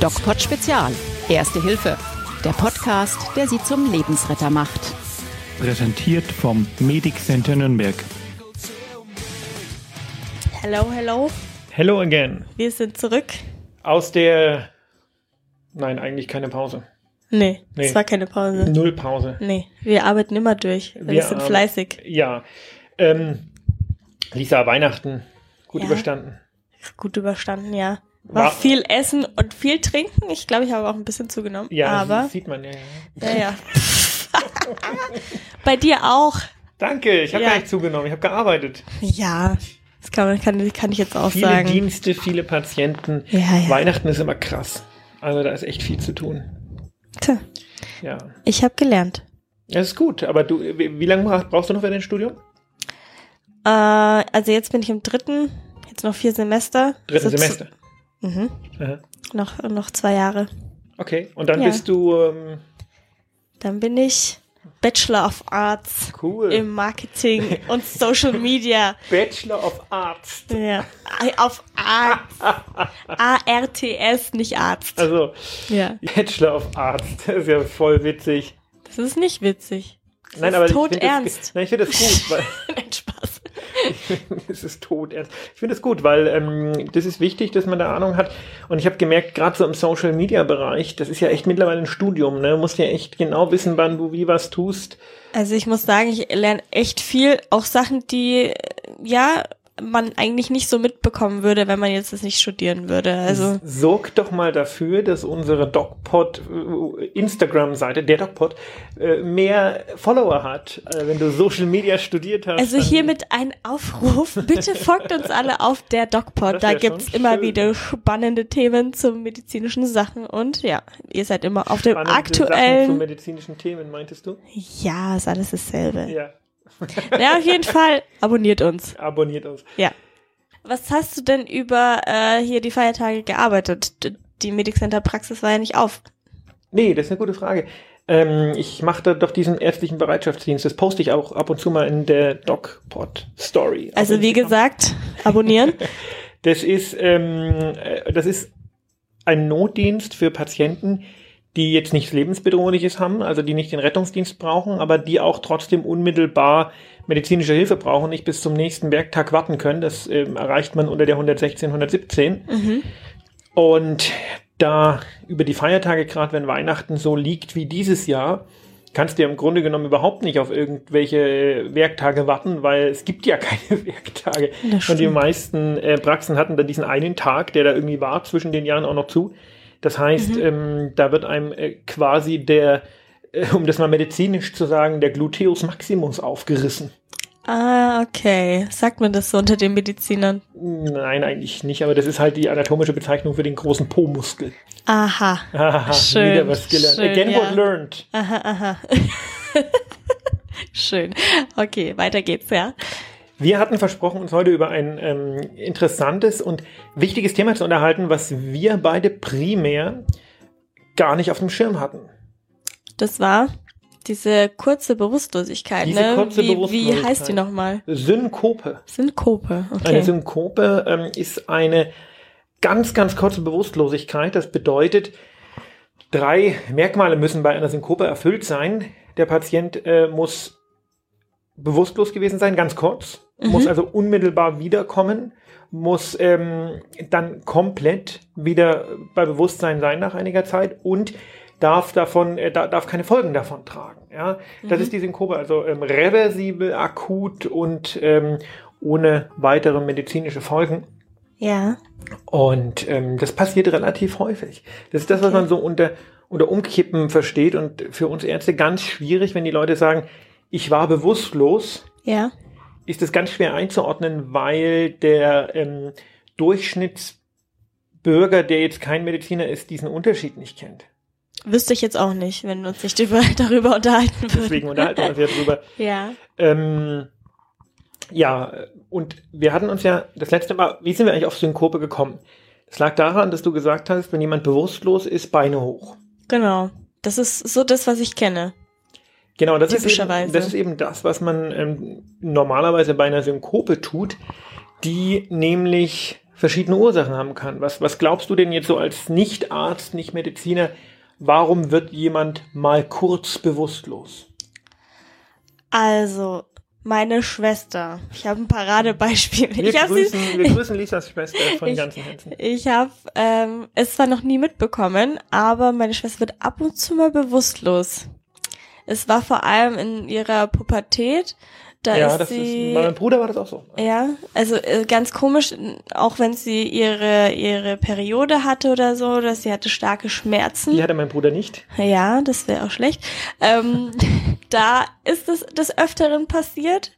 DocPod Spezial. Erste Hilfe. Der Podcast, der Sie zum Lebensretter macht. Präsentiert vom Medic Center Nürnberg. Hello, hello. Hello again. Wir sind zurück. Aus der. Nein, eigentlich keine Pause. Nee, Nee. es war keine Pause. Null Pause. Nee, wir arbeiten immer durch. Wir, sind ähm, fleißig. Ja. Ähm, Lisa, Weihnachten gut Ja. überstanden. Gut überstanden, ja. War War- viel Essen und viel Trinken. Ich glaube, ich habe auch ein bisschen zugenommen. Ja, aber das sieht man ja. ja. ja, ja. Bei dir auch. Danke, ich habe Ja. gar nicht zugenommen, ich habe gearbeitet. Ja, das kann, man, kann, kann ich jetzt auch Viele sagen. Dienste, viele Patienten. Ja. Weihnachten ist immer krass. Also da ist echt viel zu tun. Tja, Ja. ich habe gelernt. Das ist gut, aber du, wie, wie lange brauch- brauchst du noch für dein Studium? Äh, also jetzt bin ich im dritten, jetzt noch vier Semester. Dritten Also Semester. Mhm. Aha. Noch, noch zwei Jahre. Okay, und dann Ja. bist du ähm, Dann bin ich Bachelor of Arts cool. im Marketing und Social Media. Bachelor of Arts. Ja. Auf Arts. A-R-T-S, nicht Arzt. Also Ja. Bachelor of Arts, das ist ja voll witzig. Das ist nicht witzig. Das Nein, aber ich tot das, ernst. nein, ich finde das gut, weil Nein, Spaß. es ist tot ernst. Ich finde es gut, weil ähm, das ist wichtig, dass man da Ahnung hat. Und ich habe gemerkt, gerade so im Social Media Bereich, das ist ja echt mittlerweile ein Studium. Ne, du musst ja echt genau wissen, wann du wie was tust. Also ich muss sagen, ich lerne echt viel, auch Sachen, die, ja, man eigentlich nicht so mitbekommen würde, wenn man jetzt das nicht studieren würde. Also, Sorg doch mal dafür, dass unsere DocPod äh, Instagram-Seite, der DocPod, äh, mehr Follower hat. Äh, wenn du Social Media studiert hast. also hiermit ein Aufruf. Bitte folgt uns alle auf der DocPod. Da gibt's immer schön. wieder spannende Themen zu medizinischen Sachen und ja, ihr seid immer auf dem Spannende Sachen zu aktuellen. medizinischen Themen, meintest du? Ja, ist alles dasselbe. Ja. Ja, auf jeden Fall. Abonniert uns. Abonniert uns. Ja. Was hast du denn über äh, hier die Feiertage gearbeitet? Die Medic Center Praxis war ja nicht auf. Nee, das ist eine gute Frage. Ähm, ich mache da doch diesen ärztlichen Bereitschaftsdienst. Das poste ich auch ab und zu mal in der DocPod-Story. Also wie gesagt, abonnieren. Das ist, ähm, äh, das ist ein Notdienst für Patienten, die jetzt nichts Lebensbedrohliches haben, also die nicht den Rettungsdienst brauchen, aber die auch trotzdem unmittelbar medizinische Hilfe brauchen, nicht bis zum nächsten Werktag warten können. Das ähm, erreicht man unter der 116, 117. Und da über die Feiertage, gerade wenn Weihnachten so liegt wie dieses Jahr, kannst du ja im Grunde genommen überhaupt nicht auf irgendwelche Werktage warten, weil es gibt ja keine Werktage. Und die meisten äh, Praxen hatten dann diesen einen Tag, der da irgendwie war, zwischen den Jahren auch noch zu. Das heißt, ähm, da wird einem äh, quasi der, äh, um das mal medizinisch zu sagen, der Gluteus maximus aufgerissen. ah, okay. Sagt man das so unter den Medizinern? Nein, eigentlich nicht, aber das ist halt die anatomische Bezeichnung für den großen Po-Muskel. Aha. Haha, Schön, wieder was gelernt. schön, Again ja. what learned. Aha, aha. Schön. Okay, weiter geht's, ja. Wir hatten versprochen, uns heute über ein ähm, interessantes und wichtiges Thema zu unterhalten, was wir beide primär gar nicht auf dem Schirm hatten. Das war diese kurze Bewusstlosigkeit, Diese ne? kurze wie, wie Bewusstlosigkeit. heißt die nochmal? Synkope. Synkope. Eine Okay. Synkope ähm, ist eine ganz, ganz kurze Bewusstlosigkeit. Das bedeutet, drei Merkmale müssen bei einer Synkope erfüllt sein. Der Patient äh, muss bewusstlos gewesen sein, ganz kurz, muss also unmittelbar wiederkommen, muss ähm, dann komplett wieder bei Bewusstsein sein nach einiger Zeit und darf davon, äh, da, darf keine Folgen davon tragen. Ja, das ist die Synkope, also ähm, reversibel, akut und ähm, ohne weitere medizinische Folgen. ja. Und ähm, das passiert relativ häufig. Das ist das, was Okay. man so unter, unter Umkippen versteht und für uns Ärzte ganz schwierig, wenn die Leute sagen, ich war bewusstlos, Ja. Ist es ganz schwer einzuordnen, weil der ähm, Durchschnittsbürger, der jetzt kein Mediziner ist, diesen Unterschied nicht kennt. Wüsste ich jetzt auch nicht, wenn wir uns nicht über, darüber unterhalten würden. Deswegen unterhalten wir uns jetzt drüber. Ja. Ähm, ja, und wir hatten uns ja das letzte Mal, wie sind wir eigentlich auf Synkope gekommen? Es lag daran, dass du gesagt hast, wenn jemand bewusstlos ist, Beine hoch. Genau. Das ist so das, was ich kenne. Genau, das ist, eben, das ist eben das, was man ähm, normalerweise bei einer Synkope tut, die nämlich verschiedene Ursachen haben kann. Was, was glaubst du denn jetzt so als Nicht-Arzt, Nicht-Mediziner, warum wird jemand mal kurz bewusstlos? Also, meine Schwester. Ich habe ein Paradebeispiel. Wir, ich grüßen, wir grüßen Lisas Schwester von Ich- ganzem Herzen. Ich habe ähm, es zwar noch nie mitbekommen, aber meine Schwester wird ab und zu mal bewusstlos. Es war vor allem in ihrer Pubertät. Da ja, ist das sie. ist, meinem Bruder war das auch so. ja, also äh, ganz komisch, auch wenn sie ihre ihre Periode hatte oder so, dass sie hatte starke Schmerzen. Die hatte mein Bruder nicht. Ja, das wäre auch schlecht. Ähm, da ist es des Öfteren passiert,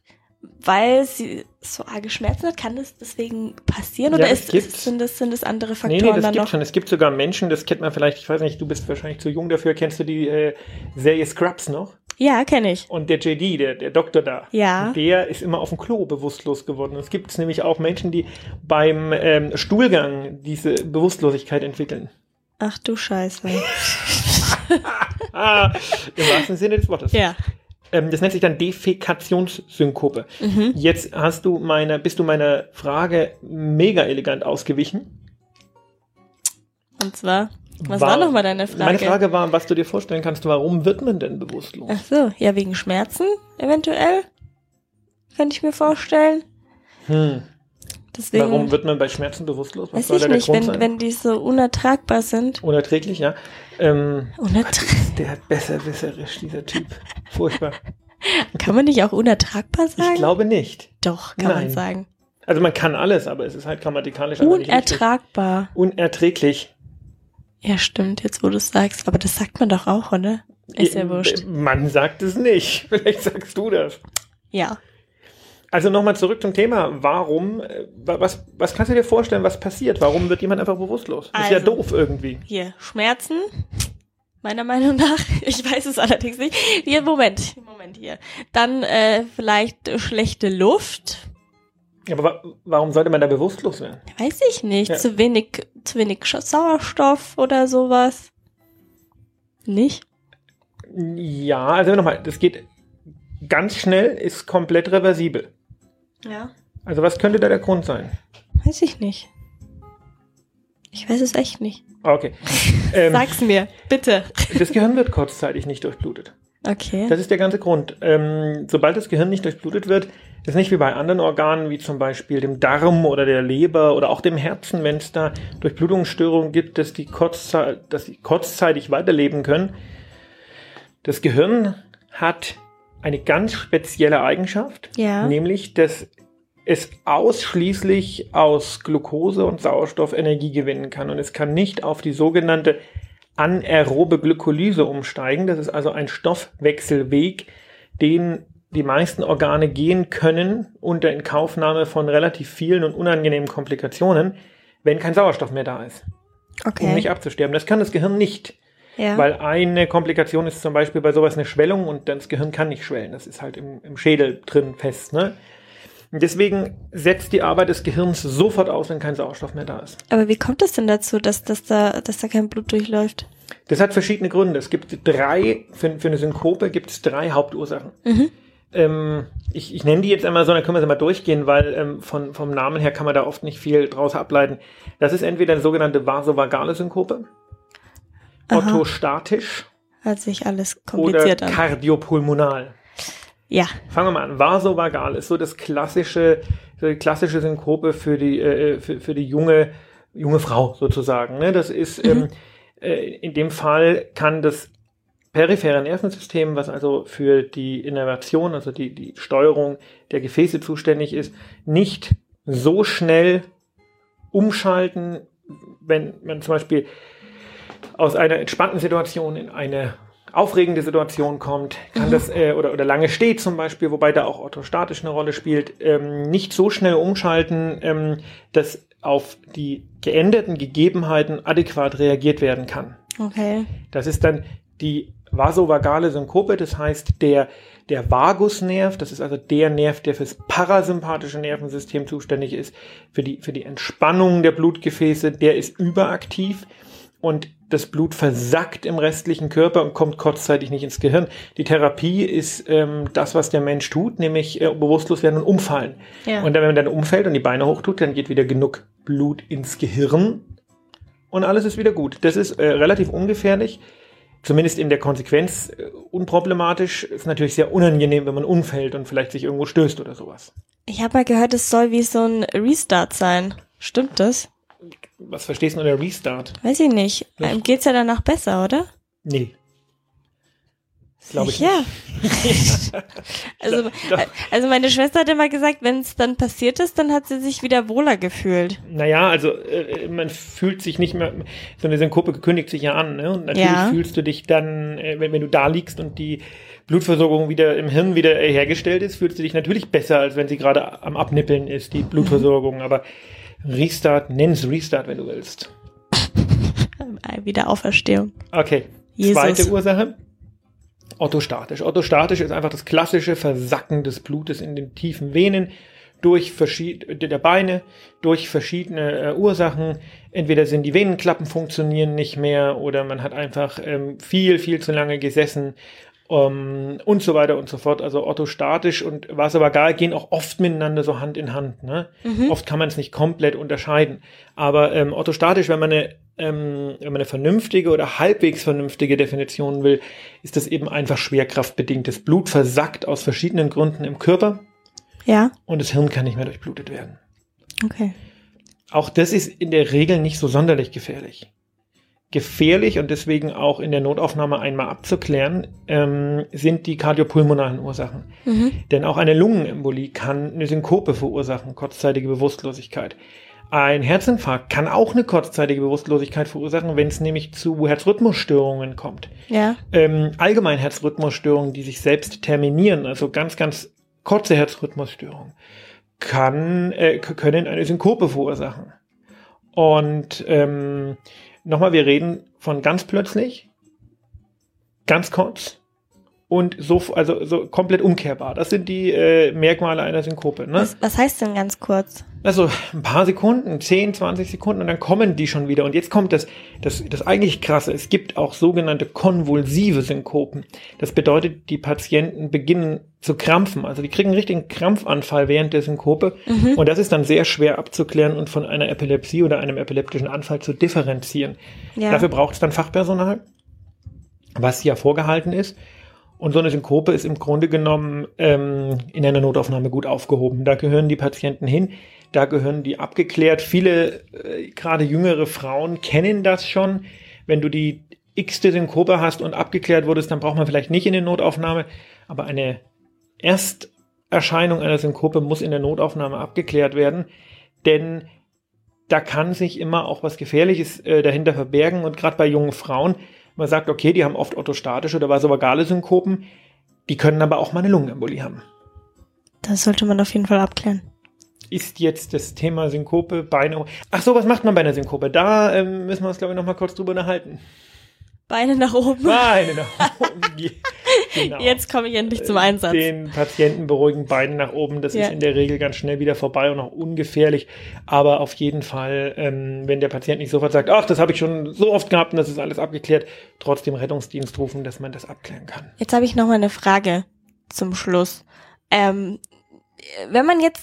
weil sie so arge Schmerzen hat. Kann das deswegen passieren Ja, oder das ist, ist, sind, das, sind das andere Nee, Faktoren nee, das dann gibt noch? schon. Es gibt sogar Menschen, das kennt man vielleicht, ich weiß nicht, du bist wahrscheinlich zu jung dafür, kennst du die äh, Serie Scrubs noch? Ja, kenne ich. Und der JD, der, der Doktor da, Ja. der ist immer auf dem Klo bewusstlos geworden. Es gibt nämlich auch Menschen, die beim ähm, Stuhlgang diese Bewusstlosigkeit entwickeln. Ach du Scheiße. Ah, im wahrsten Sinne des Wortes. ja. Ähm, das nennt sich dann Defekationssynkope. Mhm. Jetzt hast du meine, bist du meiner Frage mega elegant ausgewichen. Und zwar, was War- war nochmal deine Frage? Meine Frage war, was du dir vorstellen kannst, warum wird man denn bewusstlos? Ach so, ja, wegen Schmerzen eventuell. Könnte ich mir vorstellen. Hm. Deswegen Warum wird man bei Schmerzen bewusstlos? Was weiß soll ich nicht, Grund wenn, sein? wenn die so unertragbar sind. Unerträglich, ja. Ähm, Unertragbar. der besserwisserisch, dieser Typ. Furchtbar. Kann man nicht auch unertragbar sagen? Ich glaube nicht. Doch, kann Nein. man sagen. Also man kann alles, aber es ist halt grammatikalisch. Unertragbar. Unerträglich. Ja, stimmt, jetzt wo du es sagst. Aber das sagt man doch auch, oder? Ist ja Äh, wurscht. Man sagt es nicht. Vielleicht sagst du das. Ja. Also nochmal zurück zum Thema. Warum, äh, wa- was, was kannst du dir vorstellen, was passiert? Warum wird jemand einfach bewusstlos? Das ist ja Also- doof irgendwie. Hier, Schmerzen. Meiner Meinung nach. Ich weiß es allerdings nicht. Hier, Moment. Moment hier. Dann äh, vielleicht schlechte Luft. Aber wa warum sollte man da bewusstlos werden? Weiß ich nicht. Ja. Zu wenig, zu wenig Sauerstoff oder sowas. Nicht? Ja, also nochmal, das geht ganz schnell, ist komplett reversibel. Ja. Also was könnte da der Grund sein? Weiß ich nicht. Ich weiß es echt nicht. Okay. Ähm, Sag's mir, bitte. das Gehirn wird kurzzeitig nicht durchblutet. Okay. Das ist der ganze Grund. Ähm, sobald das Gehirn nicht durchblutet wird, ist nicht wie bei anderen Organen, wie zum Beispiel dem Darm oder der Leber oder auch dem Herzen, wenn es da Durchblutungsstörungen gibt, dass die, kurzzei dass die kurzzeitig weiterleben können. Das Gehirn hat eine ganz spezielle Eigenschaft, Ja. nämlich dass es ausschließlich aus Glucose und Sauerstoff Energie gewinnen kann und es kann nicht auf die sogenannte anaerobe Glykolyse umsteigen. Das ist also ein Stoffwechselweg, den die meisten Organe gehen können unter Inkaufnahme von relativ vielen und unangenehmen Komplikationen, wenn kein Sauerstoff mehr da ist, Okay. um nicht abzusterben. Das kann das Gehirn nicht, ja. weil eine Komplikation ist zum Beispiel bei sowas eine Schwellung und das Gehirn kann nicht schwellen. Das ist halt im, im Schädel drin fest. Ne? Deswegen setzt die Arbeit des Gehirns sofort aus, wenn kein Sauerstoff mehr da ist. Aber wie kommt es denn dazu, dass, dass, da, dass da kein Blut durchläuft? Das hat verschiedene Gründe. Es gibt drei, für, für eine Synkope gibt es drei Hauptursachen. Mhm. Ähm, ich, ich nenne die jetzt einmal so, dann können wir sie mal durchgehen, weil ähm, von, vom Namen her kann man da oft nicht viel draus ableiten. Das ist entweder eine sogenannte vasovagale Synkope. Orthostatisch Hört sich alles oder kompliziert an. kardiopulmonal. Ja. Fangen wir mal an. Vasovagal ist so das klassische, so die klassische Synkope für die, äh, für, für die junge, junge Frau sozusagen. Ne? Das ist, ähm, äh, in dem Fall kann das periphere Nervensystem, was also für die Innervation, also die, die Steuerung der Gefäße zuständig ist, nicht so schnell umschalten, wenn man zum Beispiel aus einer entspannten Situation in eine aufregende Situation kommt, kann das äh, oder, oder lange steht zum Beispiel, wobei da auch orthostatisch eine Rolle spielt, ähm, nicht so schnell umschalten, ähm, dass auf die geänderten Gegebenheiten adäquat reagiert werden kann. Okay. Das ist dann die vasovagale Synkope, das heißt der, der Vagusnerv, das ist also der Nerv, der fürs parasympathische Nervensystem zuständig ist, für die, für die Entspannung der Blutgefäße, der ist überaktiv und das Blut versackt im restlichen Körper und kommt kurzzeitig nicht ins Gehirn. Die Therapie ist ähm, das, was der Mensch tut, nämlich äh, bewusstlos werden und umfallen. Ja. Und dann, wenn man dann umfällt und die Beine hochtut, dann geht wieder genug Blut ins Gehirn und alles ist wieder gut. Das ist äh, relativ ungefährlich, zumindest in der Konsequenz äh, unproblematisch. Ist natürlich sehr unangenehm, wenn man umfällt und vielleicht sich irgendwo stößt oder sowas. Ich habe mal gehört, es soll wie so ein Restart sein. Stimmt das? Was verstehst du unter Restart? Weiß ich nicht. Nicht. Einem geht's ja danach besser, oder? Nee. Glaube ich ja. also, Doch. also meine Schwester hat immer gesagt, wenn es dann passiert ist, dann hat sie sich wieder wohler gefühlt. Naja, also äh, man fühlt sich nicht mehr, so eine Synkope kündigt sich ja an, ne? Und natürlich Ja. fühlst du dich dann, äh, wenn, wenn du da liegst und die Blutversorgung wieder im Hirn wieder äh, hergestellt ist, fühlst du dich natürlich besser, als wenn sie gerade am Abnippeln ist, die Blutversorgung. Aber Restart, nenn's Restart, wenn du willst. Äh, Wieder Auferstehung. Okay. Jesus. Zweite Ursache. Orthostatisch. Orthostatisch ist einfach das klassische Versacken des Blutes in den tiefen Venen durch verschiedene der Beine durch verschiedene äh, Ursachen. Entweder sind die Venenklappen funktionieren nicht mehr oder man hat einfach ähm, viel viel zu lange gesessen ähm, und so weiter und so fort. Also orthostatisch und vasovagal gehen auch oft miteinander so Hand in Hand. Ne? Oft kann man es nicht komplett unterscheiden. Aber ähm, orthostatisch, wenn man eine ähm, wenn man eine vernünftige oder halbwegs vernünftige Definition will, ist das eben einfach schwerkraftbedingt. Das Blut versackt aus verschiedenen Gründen im Körper Ja, und das Hirn kann nicht mehr durchblutet werden. okay. Auch das ist in der Regel nicht so sonderlich gefährlich. Gefährlich und deswegen auch in der Notaufnahme einmal abzuklären, ähm, sind die kardiopulmonalen Ursachen. Denn auch eine Lungenembolie kann eine Synkope verursachen, kurzzeitige Bewusstlosigkeit. Ein Herzinfarkt kann auch eine kurzzeitige Bewusstlosigkeit verursachen, wenn es nämlich zu Herzrhythmusstörungen kommt. Ja, Ähm, allgemein Herzrhythmusstörungen, die sich selbst terminieren, also ganz, ganz kurze Herzrhythmusstörungen, kann, äh, können eine Synkope verursachen. Und ähm, nochmal, wir reden von ganz plötzlich, ganz kurz und so, also so komplett umkehrbar. Das sind die äh, Merkmale einer Synkope. Ne? was, was heißt denn ganz kurz? Also ein paar Sekunden, 10, 20 Sekunden und dann kommen die schon wieder. Und jetzt kommt das, das, das eigentlich krasse. Es gibt auch sogenannte konvulsive Synkopen. Das bedeutet, die Patienten beginnen zu krampfen. Also die kriegen einen richtigen Krampfanfall während der Synkope. Und das ist dann sehr schwer abzuklären und von einer Epilepsie oder einem epileptischen Anfall zu differenzieren. Ja. Dafür braucht es dann Fachpersonal, was ja vorgehalten ist. Und so eine Synkope ist im Grunde genommen ähm, in einer Notaufnahme gut aufgehoben. Da gehören die Patienten hin, da gehören die abgeklärt. Viele, äh, gerade jüngere Frauen, kennen das schon. Wenn du die x-te Synkope hast und abgeklärt wurdest, dann braucht man vielleicht nicht in die Notaufnahme. Aber eine Ersterscheinung einer Synkope muss in der Notaufnahme abgeklärt werden. Denn da kann sich immer auch was Gefährliches äh, dahinter verbergen. Und gerade bei jungen Frauen, man sagt, okay, die haben oft orthostatische oder vasovagale Synkopen, die können aber auch mal eine Lungenembolie haben. Das sollte man auf jeden Fall abklären. Ist jetzt das Thema Synkope, Beine. Ach so, was macht man bei einer Synkope? Da ähm, müssen wir uns, glaube ich, noch mal kurz drüber unterhalten. Beine nach oben. Beine nach oben. genau. Jetzt komme ich endlich zum Einsatz. Den Patienten beruhigen, Beine nach oben. Das Ja. ist in der Regel ganz schnell wieder vorbei und auch ungefährlich. Aber auf jeden Fall, ähm, wenn der Patient nicht sofort sagt, ach, das habe ich schon so oft gehabt und das ist alles abgeklärt, trotzdem Rettungsdienst rufen, dass man das abklären kann. Jetzt habe ich noch mal eine Frage zum Schluss. Ähm, wenn man jetzt,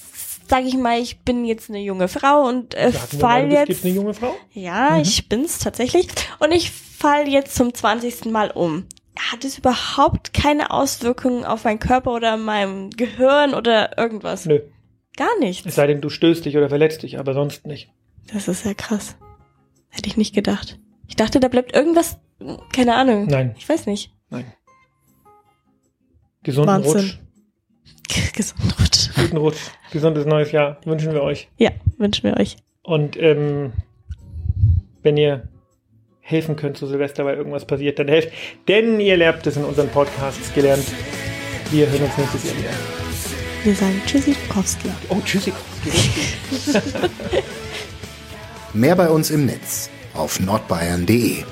sage ich mal, ich bin jetzt eine junge Frau und äh, fall bist jetzt, jetzt eine junge Frau? ja, Mhm. ich bin's tatsächlich, und ich fall jetzt zum 20. Mal um. Hat es überhaupt keine Auswirkungen auf meinen Körper oder meinem Gehirn oder irgendwas? Nö. Gar Es nichts. sei denn, du stößt dich oder verletzt dich, aber sonst nicht. Das ist ja krass. Hätte ich nicht gedacht. Ich dachte, da bleibt irgendwas, keine Ahnung. Nein, Ich weiß nicht. nein. Gesunden Wahnsinn. Rutsch. Gesund Rutsch. Guten Rutsch. Gesundes neues Jahr wünschen wir euch. Ja, wünschen wir euch. Und ähm, wenn ihr helfen könnt zu Silvester, weil irgendwas passiert, dann helft. Denn ihr lernt es in unseren Podcasts gelernt. Wir hören uns nächstes Jahr wieder. Wir sagen Tschüssikowski. Oh, tschüssi. Mehr bei uns im Netz auf nordbayern.de.